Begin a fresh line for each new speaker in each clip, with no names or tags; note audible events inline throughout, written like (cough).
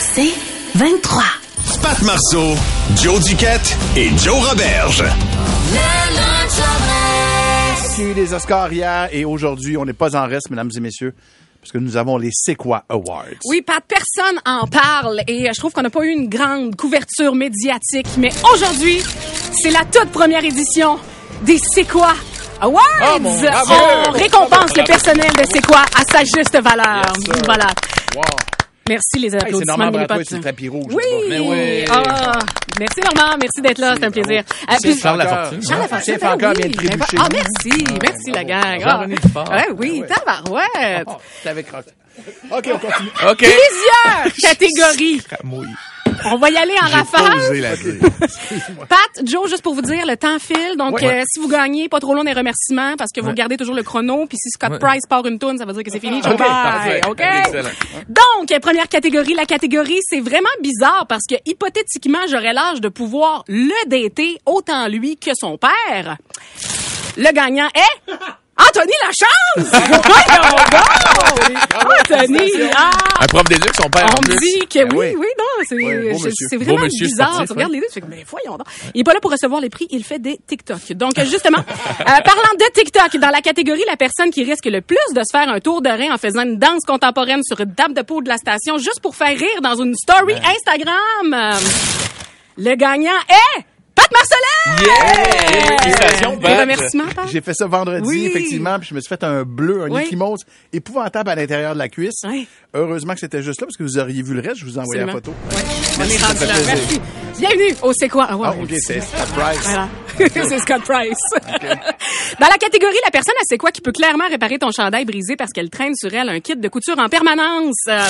C'est 23.
Pat Marceau, Joe Duquette et Joe Roberge.
Eu les Oscars hier et aujourd'hui, on n'est pas en reste, mesdames et messieurs, parce que nous avons les C'est quoi Awards.
Oui, Pat, personne en parle et euh, je trouve qu'on n'a pas eu une grande couverture médiatique, mais aujourd'hui, c'est la toute première édition des C'est quoi Awards!
Oh, bravo!
On récompense le personnel de C'est quoi à sa juste valeur.
Yes,
voilà.
Wow.
Merci les
Hey, c'est
applaudissements
Normand Bratois, c'est le tapis rouge.
Oui!
Mais oui.
Ah, merci Normand, merci d'être là, c'est un plaisir. Euh, puis-
Charles Lafortune.
Charles Lafortune,
Chef encore
oui.
vient de trébucher.
Ah, merci, merci la gang. Ah,
Jean-René Dufort.
ouais, oui, tabarouette.
Oh, je t'avais croqué. OK, on continue. (laughs)
OK.
Plusieurs catégories. On va y aller en rafale. (laughs) Pat, Joe, juste pour vous dire, le temps file. Donc,
Ouais.
euh, si vous gagnez, pas trop long des remerciements parce que vous regardez toujours le chrono. Puis si Scott
Ouais.
Price part une tourne, ça veut dire que c'est fini. Joe, (laughs)
OK,
bye. OK?
Excellent.
Donc, première catégorie. La catégorie, c'est vraiment bizarre parce que hypothétiquement, j'aurais l'âge de pouvoir le dater autant lui que son père. Le gagnant est... Anthony Lachance! (laughs) Anthony! Ah!
Un prof d'éduc, son père.
On me dit que oui,
oui.
oui, non, c'est
beau
c'est- vraiment
monsieur
bizarre.
sportif,
tu regardes
ouais.
les deux, tu fais, mais voyons donc. Il est pas là pour recevoir les prix, il fait des TikTok. Donc, justement, (laughs) euh, parlant de TikTok, dans la catégorie la personne qui risque le plus de se faire un tour de rein en faisant une danse contemporaine sur une table de peau de la station juste pour faire rire dans une story Instagram, euh, le gagnant est Pat Marcelin!
Yeah! Félicitations,
Des
Pat.
remerciements, Pat?
J'ai fait ça vendredi,
Oui.
effectivement, puis je me suis fait un bleu, un
Oui.
échymose épouvantable à l'intérieur de la cuisse.
Oui.
Heureusement que c'était juste là, parce que vous auriez vu le reste, je vous ai envoyé la photo.
On est rendu là. Merci. Bienvenue au C'est quoi?
Ah, OK, (laughs) c'est Scott Price.
Voilà. c'est Scott Price. Dans la catégorie, la personne, elle sait quoi qui peut clairement réparer ton chandail brisé parce qu'elle traîne sur elle un kit de couture en permanence? Euh,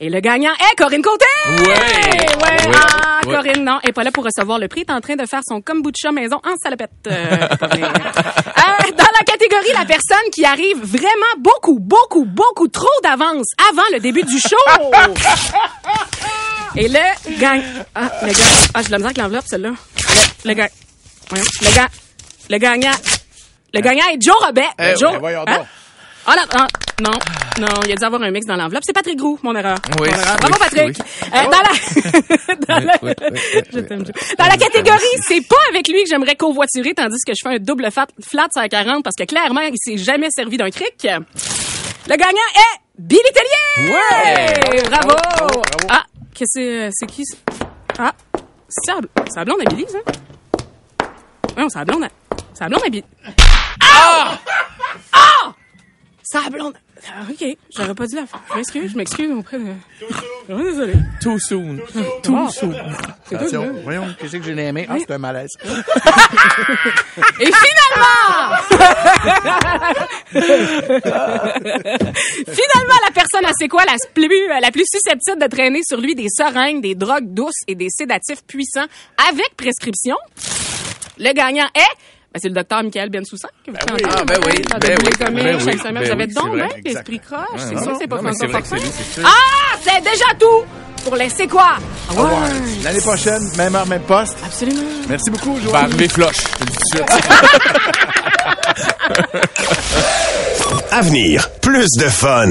et le gagnant est Corinne Côté!
Ouais!
Ouais!
Ouais.
Ah,
Ouais.
Corinne, non, elle est pas là pour recevoir le prix. Est en train de faire son kombucha maison en salopette. Euh. (laughs) Euh, dans la catégorie, la personne qui arrive vraiment beaucoup, beaucoup, beaucoup trop d'avance avant le début du show. (laughs) Et le gang... Ah, le gars... Ah, j'ai la misère avec l'enveloppe, celle-là. Le, le gang... Le. Le gagnant... Le gagnant est Joe Robet.
Eh,
Joe... Ah, là, ah, non, non, il a dû avoir un mix dans l'enveloppe. C'est Patrick Groux, mon erreur.
Oui,
Mon erreur. Bravo, Patrick.
oui.
Euh, dans la, (laughs) dans la,
oui, (laughs)
Je. Dans la catégorie, c'est pas avec lui que j'aimerais covoiturer, tandis que je fais un double flat sur la 40 parce que clairement, il s'est jamais servi d'un cric. Le gagnant est Billy Tellier!
Ouais!
Bravo!
Bravo, bravo, bravo.
Ah, qu'est-ce que c'est, c'est qui? Ah, c'est la, blonde à Billy, ça? Non, c'est la blonde à, c'est la blonde à Billy. Ah! Ah! C'est la blonde. Ah, OK, j'aurais pas dû la faire. Je m'excuse, je m'excuse auprès de... Désolé.
Too soon.
Too soon. C'est tout,
Attention, voyons, qu'est-ce que j'ai aimé? Ah, c'est un malaise. (laughs)
Et finalement! (laughs) finalement, la personne, sait quoi? La plus, la plus susceptible de traîner sur lui des seringues, des drogues douces et des sédatifs puissants avec prescription? Le gagnant est... Ben, c'est le docteur Michael Bensoussan. que vous
oui.
entendez,
Ah, ben oui,
Ça
ben
doit
oui, ben
chaque
oui,
semaine.
ben
J'avais
oui,
donc bien l'esprit croche. C'est ça, c'est pas François Fortin.
sûr.
Ah! C'est déjà tout pour les C'est quoi?
L'année prochaine, même heure, même poste.
Absolument.
Merci beaucoup,
Va
Joël.
arriver tout de suite.
Avenir, plus de fun.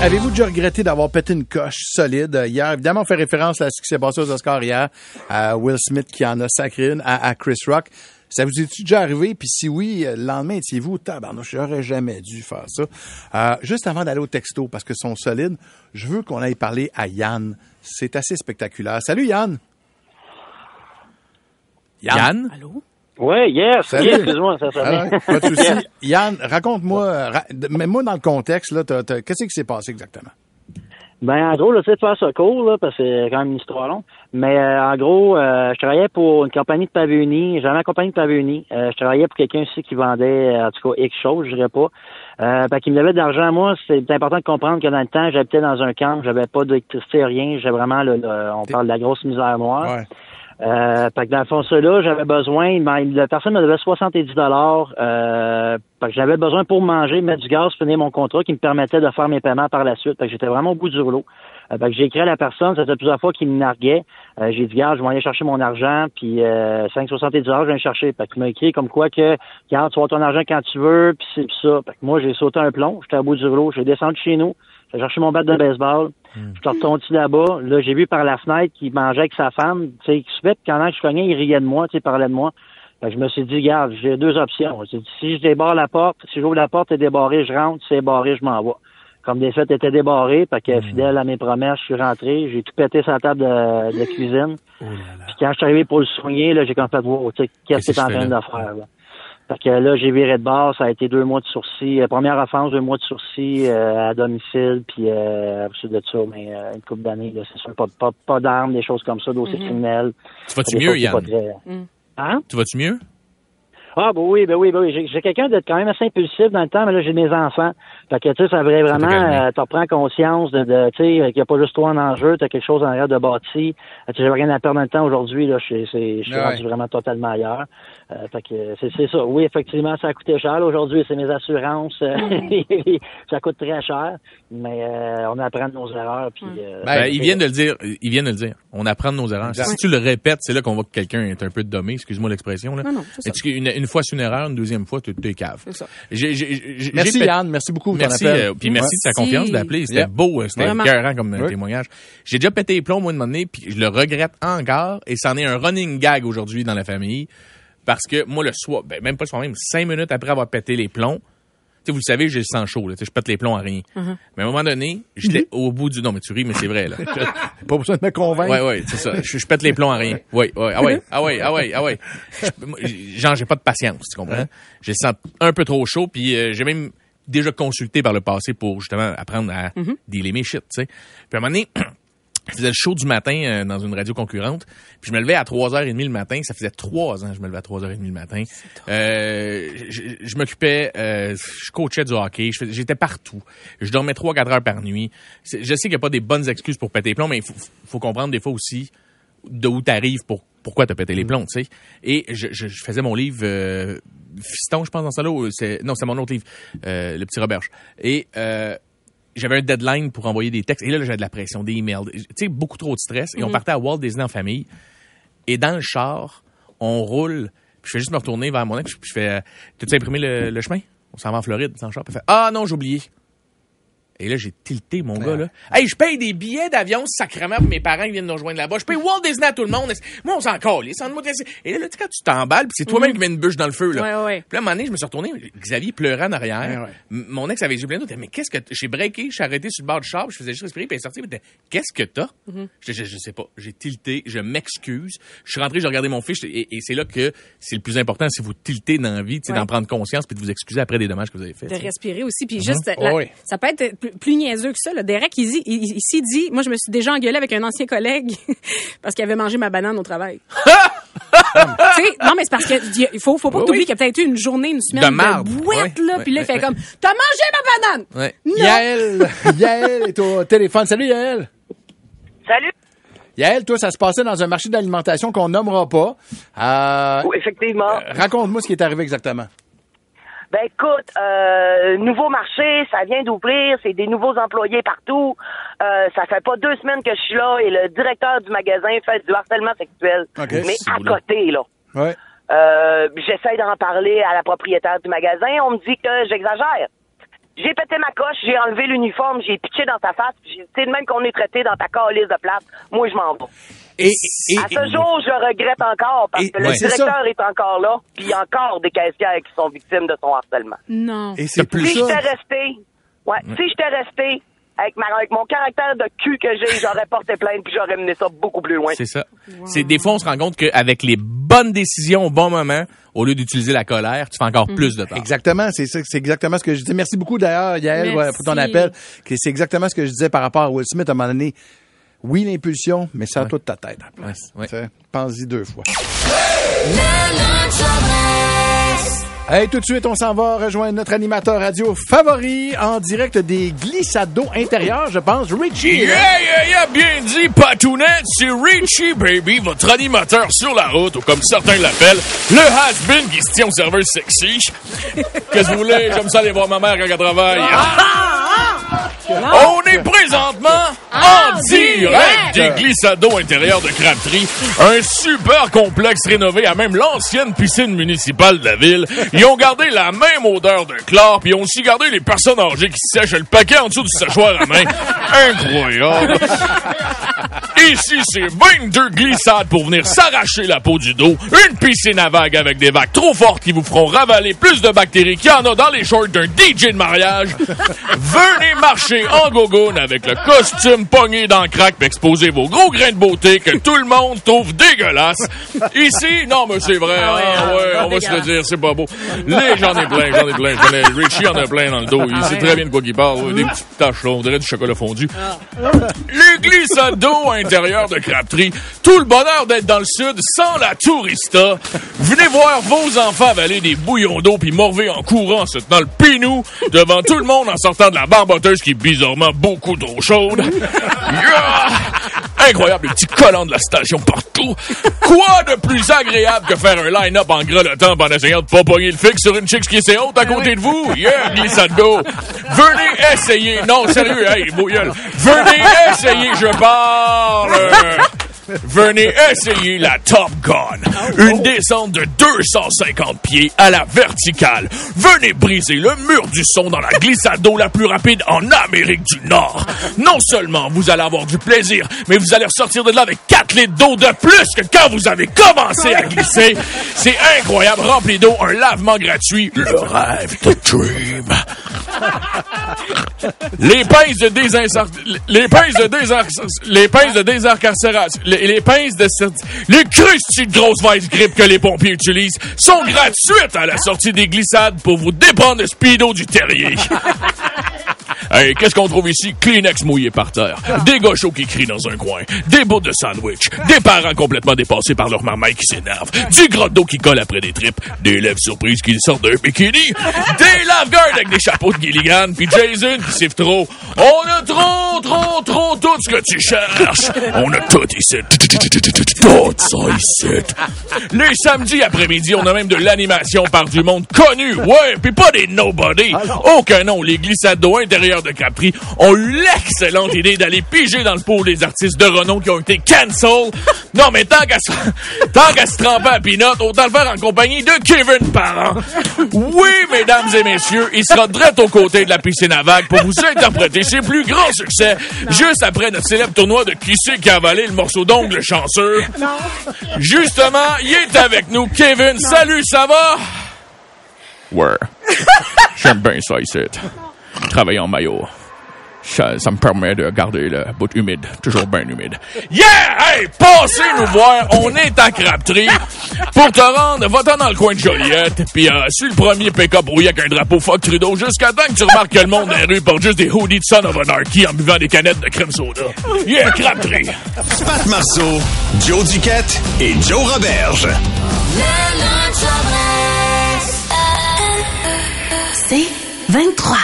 Avez-vous déjà regretté d'avoir pété une coche solide euh, hier? Évidemment, on fait référence à ce qui s'est passé aux Oscars hier, à Will Smith qui en a sacré une, à, à Chris Rock. Ça vous est déjà arrivé? Puis si oui, euh, le lendemain, étiez-vous, tabarnouche, j'aurais jamais dû faire ça. Euh, juste avant d'aller au texto, parce que sont solides, je veux qu'on aille parler à Yann. C'est assez spectaculaire. Salut Yann!
Yann?
Allô?
Oui, yes.
Salut.
yes, Excuse-moi, ça sonnait.
ouais, pas de souci. Yann, raconte-moi, ra- mets-moi dans le contexte, là, qu'est-ce qui s'est passé exactement?
Ben, en gros, là, tu sais, de faire ça court, là, parce que c'est quand même une histoire longue. Mais euh, en gros, euh, je travaillais pour une compagnie de pavés unis. J'avais ma compagnie de pavés unis. Euh, je travaillais pour quelqu'un ici qui vendait, en tout cas, X choses, je dirais pas. Euh, fait qu'il me devait de l'argent moi. C'est important de comprendre que dans le temps, j'habitais dans un camp. J'avais pas d'électricité, rien. J'ai vraiment, le, le- on parle de la grosse misère noire.
Ouais.
Euh, que dans le fond, ça là, j'avais besoin, la personne me devait 70 dollars. Euh, j'avais besoin pour manger, mettre du gaz, finir mon contrat qui me permettait de faire mes paiements par la suite. Fait que j'étais vraiment au bout du rouleau. Euh, fait que j'ai écrit à la personne, ça plusieurs fois qu'il me narguait. Euh, j'ai dit, garde, je vais aller chercher mon argent, puis euh, 5,70 dollars, je vais le chercher. Fait qu'il m'a écrit comme quoi que, garde, tu vas ton argent quand tu veux, puis c'est ça. Fait que moi, j'ai sauté un plomb, j'étais au bout du rouleau, j'ai descendu chez nous, j'ai cherché mon bat de baseball, je suis retourné là-bas. Là, j'ai vu par la fenêtre qu'il mangeait avec sa femme. Tu sais, puis quand je cognais, il riait de moi, tu sais, il parlait de moi. Je me suis dit, regarde, j'ai deux options. Dit, si je débarre la porte, si j'ouvre la porte et débarrée, je rentre. Si c'est barré, je m'en vais. Comme des fêtes étaient débarrées, fait que fidèle à mes promesses, je suis rentré. J'ai tout pété sur la table de, de cuisine. Puis quand je suis arrivé pour le soigner, là, j'ai comme fait, wow, tu sais, qu'est-ce que t'es en train de faire, là? Fait que là, j'ai viré de bord, ça a été deux mois de sursis. Euh, première offense, deux mois de sursis euh, à domicile, puis euh, ensuite de ça, mais euh, une couple d'années, c'est sûr, pas, pas, pas d'armes, des choses comme ça, dossiers criminels.
Tu vas-tu mieux, Yann?
très- Hein?
Tu vas-tu mieux?
Ah, ben oui, ben oui, ben oui. J'ai, j'ai quelqu'un d'être quand même assez impulsif dans le temps, mais là, j'ai mes enfants. Fait que, tu sais, ça vrai vraiment, euh, t'en prends conscience de, de tu sais, qu'il n'y a pas juste toi en enjeu, t'as quelque chose en arrière de bâti. Euh, tu sais, J'avais rien à perdre dans le temps aujourd'hui, là, je suis-
Ouais.
rendu vraiment totalement ailleurs. Euh, fait que, c'est, c'est ça. Oui, effectivement, ça a coûté cher. là. Aujourd'hui, c'est mes assurances. (laughs) ça coûte très cher, mais euh, on apprend de nos erreurs. Puis, euh,
Ben, ils viennent de le dire. Ils viennent de le dire. On apprend de nos erreurs.
Exact.
Si tu le répètes, c'est là qu'on voit que quelqu'un est un peu dommé. Excuse-moi l'expression. Là.
Non, non, c'est ça.
Et tu- une, une fois c'est une erreur, une deuxième fois tu es cave.
C'est ça.
J'ai- j'ai- j'ai-
Merci
j'ai
Yann, merci beaucoup pour ton
Merci,
appel.
euh, puis merci de ta confiance d'appeler. C'était
Yeah.
beau, euh, c'était écœurant comme euh, témoignage. J'ai déjà pété les plombs, moi, de moment donné, puis je le regrette encore, et c'en est un running gag aujourd'hui dans la famille, parce que moi, le soir, ben, même pas le soir même, cinq minutes après avoir pété les plombs, tu sais, vous le savez, j'ai le sang chaud, là, tu sais, je pète les plombs à rien.
Uh-huh.
Mais à un moment donné, j'étais au bout du... Non, mais tu ris, mais c'est vrai, là. (laughs)
Pas besoin de me convaincre.
Ouais, ouais, c'est ça. Je, je pète les plombs à rien. Ouais, ouais, ah ouais, ah ouais, ah ouais, ah ouais. Je- moi, genre, j'ai pas de patience, tu comprends? J'ai le sens un peu trop chaud, puis euh, j'ai même déjà consulté par le passé pour justement apprendre à dealer mes shit, tu sais. Puis à un moment donné, (clears throat) je faisais le show du matin euh, dans une radio concurrente, puis je me levais à 3h30 le matin. Ça faisait trois ans que je me levais à 3h30 le matin. Euh, je je m'occupais, euh, je coachais du hockey, j'étais partout. Je dormais 3-4 heures par nuit. Je sais qu'il n'y a pas des bonnes excuses pour péter les plombs, mais il faut, faut comprendre des fois aussi de où t'arrives pour pourquoi t'as pété les plombs, tu sais. Et je, je, je faisais mon livre euh, Fiston, je pense dans ça là. non, c'est mon autre livre, euh, le petit Roberge. Et euh, j'avais un deadline pour envoyer des textes. Et là, là, j'avais de la pression, des emails, tu sais, beaucoup trop de stress. Et on partait à Walt Disney en famille. Et dans le char, on roule. Puis je fais juste me retourner vers mon ex. Puis je fais, euh, t'as-tu imprimé le, le chemin? On s'en va en Floride, dans le char. Puis elle fait, ah non, j'ai oublié. Et là, j'ai tilté mon gars, là. Hey, je paye des billets d'avion sacrément pour mes parents qui viennent nous rejoindre là-bas. Je paye Walt Disney à tout le monde. Moi, on s'en colle. Et là, là, tu sais, quand tu t'emballes, puis c'est toi-même qui mets une bûche dans le feu, là.
Ouais, ouais.
Puis là, à un moment donné, je me suis retourné. Xavier pleurait en arrière.
Ouais, ouais.
M- Mon ex avait les yeux pleins d'eau. Mais qu'est-ce que. J'ai breaké, je suis arrêté sur le bord du char, puis je faisais juste respirer, puis elle est sortie. puis Qu'est-ce que t'as? je, je, je sais pas. J'ai tilté, je m'excuse. Je suis rentré, j'ai regardé mon fiche, et, et c'est là que c'est le plus important, c'est vous tilter dans la vie, d'en prendre conscience, puis de vous excuser après des dommages que vous avez faits.
de respirer aussi. Puis juste,
Oh
la-
oui.
ça peut être plus, plus niaiseux que ça. Là. Derek, il dit, il- ici dit, moi, je me suis déjà engueulé avec un ancien collègue (laughs) parce qu'il avait mangé ma banane au travail. (laughs) Non, mais c'est parce que il faut, faut pas
Oui,
que t'oublies
oui.
qu'il y a peut-être eu une journée, une semaine
De
bouette, là. puis là, il fait comme, t'as mangé ma banane!
Yael, (laughs) Yael est au téléphone. Salut Yael.
Salut.
Yael, toi, ça se passait dans un marché d'alimentation qu'on nommera pas. Euh,
Oui, effectivement.
Raconte-moi ce qui est arrivé exactement.
Ben écoute, euh, nouveau marché, ça vient d'ouvrir, c'est des nouveaux employés partout. Euh, ça fait pas deux semaines que je suis là et le directeur du magasin fait du harcèlement sexuel.
OK.
Mais à côté, là.
Ouais.
Euh, J'essaie d'en parler à la propriétaire du magasin. On me dit que j'exagère. J'ai pété ma coche, j'ai enlevé l'uniforme, j'ai pitché dans sa face, j'ai dit, c'est de même qu'on est traité dans ta calice de place. Moi, je m'en vais.
Et,
à ce jour, je regrette encore parce
Et-
que le
ouais.
Directeur est encore là, puis il y a encore des caissières qui sont victimes de son harcèlement.
Non.
Et c'est plus
Si j'étais resté, ouais, si j'étais resté avec, ma, avec mon caractère de cul que j'ai, j'aurais porté plainte puis j'aurais mené ça beaucoup plus loin.
C'est ça. C'est des fois on se rend compte qu'avec les bonnes décisions au bon moment, au lieu d'utiliser la colère, tu fais encore plus de temps.
Exactement, c'est ça, c'est exactement ce que je disais. Merci beaucoup d'ailleurs, Yael,
Merci.
pour ton appel. C'est exactement ce que je disais par rapport à Will Smith à un moment donné. Oui, l'impulsion, mais c'est à toi de ta tête.
Ouais.
Tu sais, Pense-y deux fois. Hey, tout de suite, on s'en va rejoindre notre animateur radio favori en direct des glissades d'eau intérieures, je pense, Richie.
Yeah, yeah, yeah, bien dit, Patounette, c'est Richie Baby, votre animateur sur la route, ou comme certains l'appellent, le has-been qui se tient au serveur sexy. Qu'est-ce que vous voulez? J'aime ça aller voir ma mère quand elle travaille. On est présentement en direct des glissades d'eau intérieures de Crabtree. Un super complexe rénové à même l'ancienne piscine municipale de la ville. Ils ont gardé la même odeur de chlore, puis ils ont aussi gardé les personnes âgées qui sèchent le paquet en dessous du séchoir à main. Incroyable! Ici, c'est 22 glissades pour venir s'arracher la peau du dos. Une piscine à vagues avec des vagues trop fortes qui vous feront ravaler plus de bactéries qu'il y en a dans les shorts d'un DJ de mariage. Venez marcher en gogoune avec le costume pogné dans le crack puis exposer vos gros grains de beauté que tout le monde trouve dégueulasse. Ici, non, mais c'est vrai.
Ah ouais,
hein,
ah,
ouais, on va se le dire, c'est pas beau. Les, j'en ai plein, j'en ai plein. J'en ai- Richie en a plein dans le dos. Il sait très bien de quoi il parle. Des petites taches, là, on dirait du chocolat fondu.
Ah.
Les glissades (laughs) d'eau de Crabtree. Tout le bonheur d'être dans le sud sans la tourista. Venez voir vos enfants avaler des bouillons d'eau puis morver en courant en se tenant le pinou devant tout le monde en sortant de la barboteuse qui est bizarrement beaucoup trop chaude. (laughs) Yeah! Incroyable, les petits collants de la station partout. Quoi de plus agréable que faire un line-up en grelottant en essayant de pas pogner le fixe sur une chick qui est haute à côté de vous? Yeah, glissade d'eau. Venez essayer. Non, sérieux, hey, beau gueule. Venez essayer, je parle. Venez essayer la Top Gun. Une descente de 250 pieds à la verticale. Venez briser le mur du son dans la glissade d'eau la plus rapide en Amérique du Nord. Non seulement vous allez avoir du plaisir, mais vous allez ressortir de là avec 4 litres d'eau de plus que quand vous avez commencé à glisser. C'est incroyable. Rempli d'eau, un lavement gratuit. Le rêve, the dream. Les pinces de désincar... Les pinces de désincar... Les pinces de. Les, pinces de... de grosses vice grip que les pompiers utilisent sont gratuites à la sortie des glissades pour vous dépendre de speedo du terrier. Hey, qu'est-ce qu'on trouve ici? Kleenex mouillé par terre, des gauchos qui crient dans un coin, des bouts de sandwich, des parents complètement dépassés par leur marmaille qui s'énerve, du grotte d'eau qui colle après des tripes, des lèvres surprises qui sortent d'un bikini, des lave-guards avec des chapeaux de Gilligan, puis Jason qui siffle trop. On a trop, trop, trop tout ce que tu cherches. On a tout ici. Tout ça ici. Les samedis après-midi, on a même de l'animation par du monde connu. Ouais, puis pas des nobody. Aucun nom. Les glissades d'eau intérieures de Capri ont eu l'excellente idée d'aller piger dans le pot des artistes de renom qui ont été cancel. Non, mais tant qu'à se, (laughs) tant qu'à se tremper à Pinot, autant le faire en compagnie de Kevin Parent. Oui, mesdames et messieurs, il sera direct aux côtés de la piscine à vagues pour vous interpréter ses plus grands succès juste après notre célèbre tournoi de qui c'est qui a avalé le morceau d'ongle chanceux. Justement, il est avec nous, Kevin. Salut, ça va? Ouais. (laughs) J'aime bien ça ici. Travailler en maillot. Ça, ça me permet de garder le bout humide, toujours bien humide. Yeah! Hey! Passez nous voir, on est à Crabtree. Pour te rendre, va-t'en dans le coin de Joliette, puis euh, suis le premier pick-up brouillé avec un drapeau fuck Trudeau jusqu'à temps que tu remarques que le monde dans les rues porte juste des hoodies de Son of Anarchy en buvant des canettes de crème soda. Yeah, Crabtree!
Pat Marceau, Joe Duquette et Joe Roberge.
C'est 23.